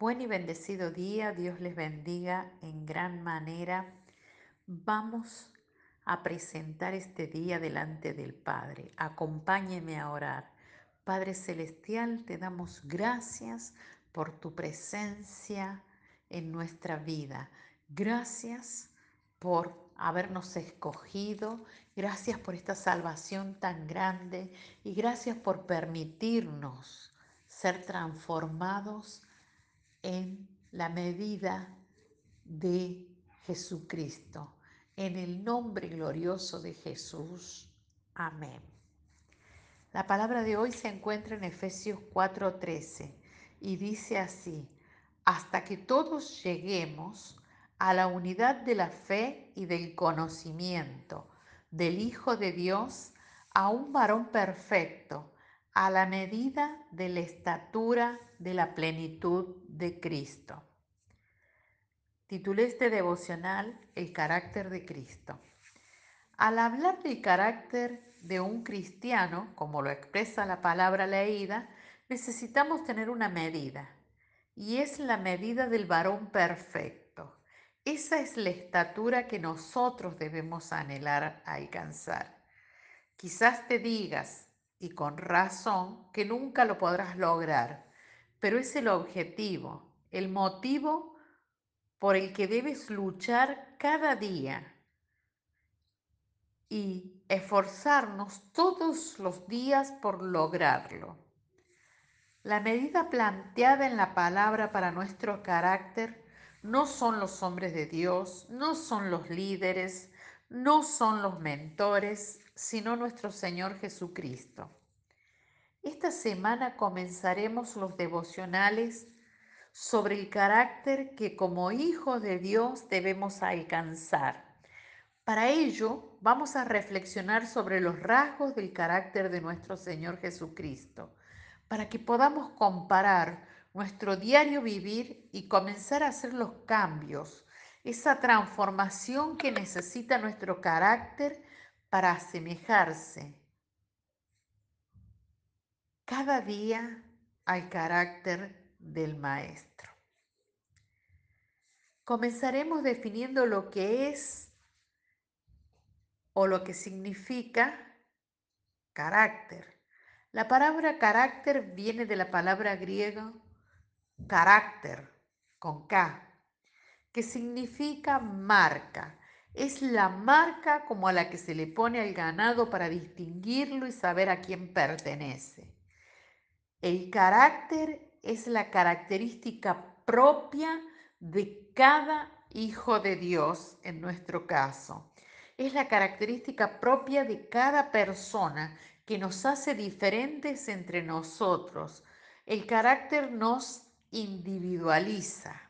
Buen y bendecido día, Dios les bendiga en gran manera. Vamos a presentar este día delante del Padre. Acompáñeme a orar. Padre Celestial, te damos gracias por tu presencia en nuestra vida. Gracias por habernos escogido. Gracias por esta salvación tan grande y gracias por permitirnos ser transformados en la medida de Jesucristo. En el nombre glorioso de Jesús. Amén. La palabra de hoy se encuentra en Efesios 4:13 y dice así, hasta que todos lleguemos a la unidad de la fe y del conocimiento del Hijo de Dios, a un varón perfecto, a la medida de la estatura de la plenitud de Cristo. Titulé este devocional El carácter de Cristo. Al hablar del carácter de un cristiano, como lo expresa la palabra leída, necesitamos tener una medida, y es la medida del varón perfecto. Esa es la estatura que nosotros debemos anhelar alcanzar. Quizás te digas, y con razón, que nunca lo podrás lograr, pero es el objetivo, el motivo por el que debes luchar cada día y esforzarnos todos los días por lograrlo. La medida planteada en la palabra para nuestro carácter no son los hombres de Dios, no son los líderes, no son los mentores, sino nuestro Señor Jesucristo. Esta semana comenzaremos los devocionales sobre el carácter que como hijos de Dios debemos alcanzar. Para ello, vamos a reflexionar sobre los rasgos del carácter de nuestro Señor Jesucristo, para que podamos comparar nuestro diario vivir y comenzar a hacer los cambios, esa transformación que necesita nuestro carácter para asemejarse cada día al carácter del Maestro. Comenzaremos definiendo lo que es o lo que significa carácter. La palabra carácter viene de la palabra griega carácter, con K, que significa marca. Es la marca como a la que se le pone al ganado para distinguirlo y saber a quién pertenece. El carácter es la característica propia de cada hijo de Dios, en nuestro caso. Es la característica propia de cada persona que nos hace diferentes entre nosotros. El carácter nos individualiza.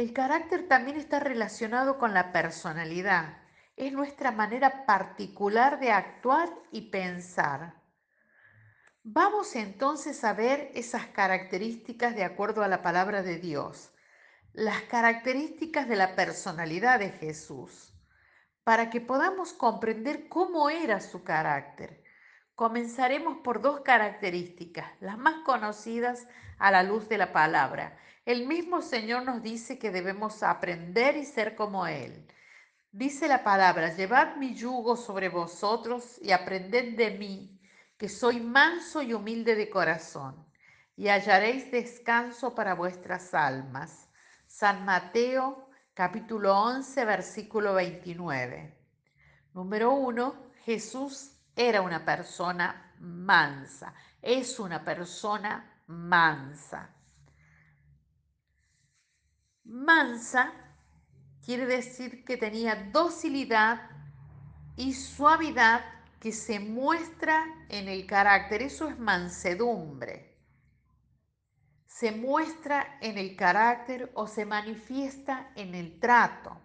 El carácter también está relacionado con la personalidad. Es nuestra manera particular de actuar y pensar. Vamos entonces a ver esas características de acuerdo a la palabra de Dios, las características de la personalidad de Jesús, para que podamos comprender cómo era su carácter. Comenzaremos por dos características, las más conocidas a la luz de la palabra. El mismo Señor nos dice que debemos aprender y ser como Él. Dice la palabra, llevad mi yugo sobre vosotros y aprended de mí que soy manso y humilde de corazón, y hallaréis descanso para vuestras almas. San Mateo capítulo 11 versículo 29. Número 1. Jesús era una persona mansa, es una persona mansa. Mansa quiere decir que tenía docilidad y suavidad que se muestra en el carácter, eso es mansedumbre. Se muestra en el carácter o se manifiesta en el trato.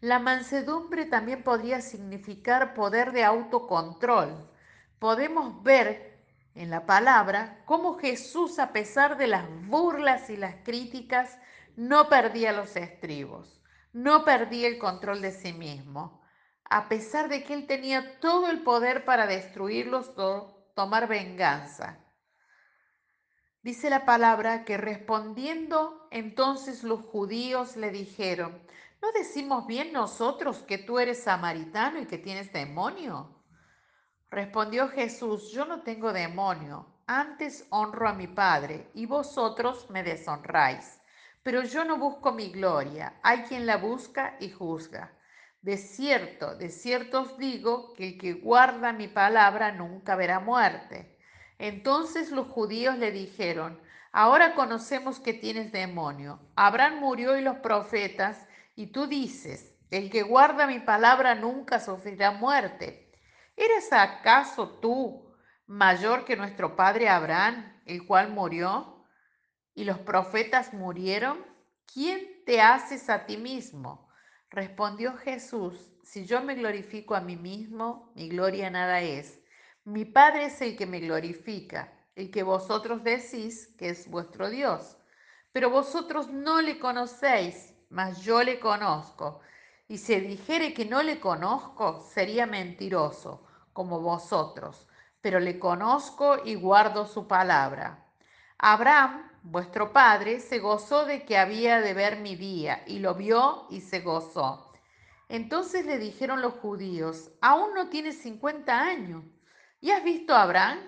La mansedumbre también podría significar poder de autocontrol. Podemos ver en la palabra cómo Jesús, a pesar de las burlas y las críticas, no perdía los estribos, no perdía el control de sí mismo a pesar de que él tenía todo el poder para destruirlos o tomar venganza. Dice la palabra que respondiendo entonces los judíos le dijeron, ¿no decimos bien nosotros que tú eres samaritano y que tienes demonio? Respondió Jesús, yo no tengo demonio, antes honro a mi Padre y vosotros me deshonráis. Pero yo no busco mi gloria, hay quien la busca y juzga. De cierto, de cierto os digo que el que guarda mi palabra nunca verá muerte. Entonces los judíos le dijeron, ahora conocemos que tienes demonio. Abraham murió y los profetas, y tú dices, el que guarda mi palabra nunca sufrirá muerte. ¿Eres acaso tú mayor que nuestro padre Abraham, el cual murió? ¿Y los profetas murieron? ¿Quién te haces a ti mismo? Respondió Jesús, si yo me glorifico a mí mismo, mi gloria nada es. Mi Padre es el que me glorifica, el que vosotros decís que es vuestro Dios. Pero vosotros no le conocéis, mas yo le conozco. Y si dijere que no le conozco, sería mentiroso, como vosotros. Pero le conozco y guardo su palabra. Abraham, vuestro padre, se gozó de que había de ver mi día, y lo vio y se gozó. Entonces le dijeron los judíos, aún no tienes 50 años ¿Y has visto a Abraham?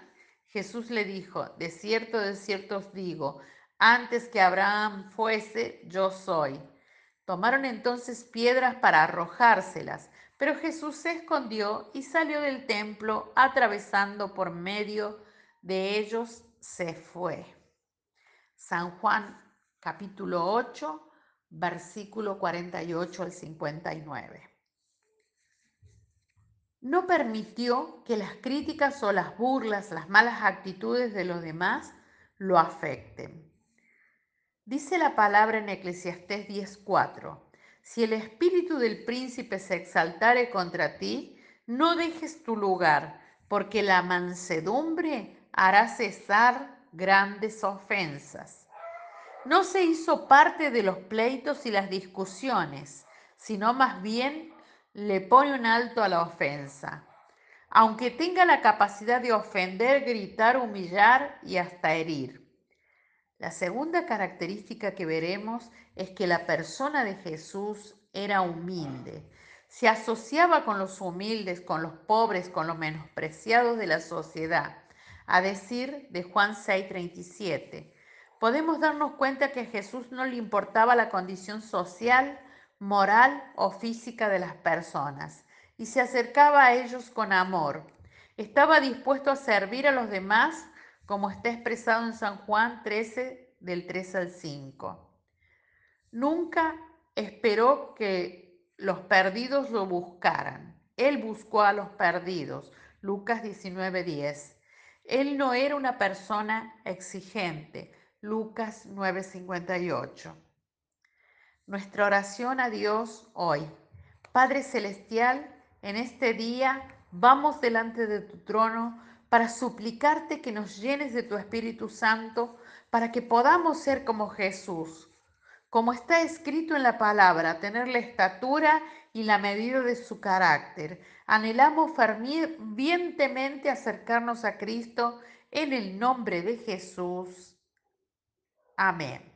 Jesús le dijo, de cierto, de cierto os digo, antes que Abraham fuese, yo soy. Tomaron entonces piedras para arrojárselas, pero Jesús se escondió y salió del templo, atravesando por medio de ellos, se fue. San Juan capítulo 8, versículo 48 al 59 no permitió que las críticas o las burlas, las malas actitudes de los demás lo afecten. Dice la palabra en Eclesiastés 10:4, si el espíritu del príncipe se exaltare contra ti, no dejes tu lugar, porque la mansedumbre hará cesar grandes ofensas. No se hizo parte de los pleitos y las discusiones, sino más bien le pone un alto a la ofensa. Aunque tenga la capacidad de ofender, gritar, humillar y hasta herir. La segunda característica que veremos es que la persona de Jesús era humilde. Se asociaba con los humildes, con los pobres, con los menospreciados de la sociedad. A decir de Juan 6:37, podemos darnos cuenta que a Jesús no le importaba la condición social, moral o física de las personas y se acercaba a ellos con amor. Estaba dispuesto a servir a los demás como está expresado en San Juan 13 del 3 al 5. Nunca esperó que los perdidos lo buscaran. Él buscó a los perdidos. Lucas 19:10. Él no era una persona exigente. Lucas 9:58 nuestra oración a Dios hoy. Padre Celestial, en este día vamos delante de tu trono para suplicarte que nos llenes de tu Espíritu Santo para que podamos ser como Jesús. Como está escrito en la palabra, tener la estatura y la medida de su carácter. Anhelamos fervientemente acercarnos a Cristo en el nombre de Jesús. Amén.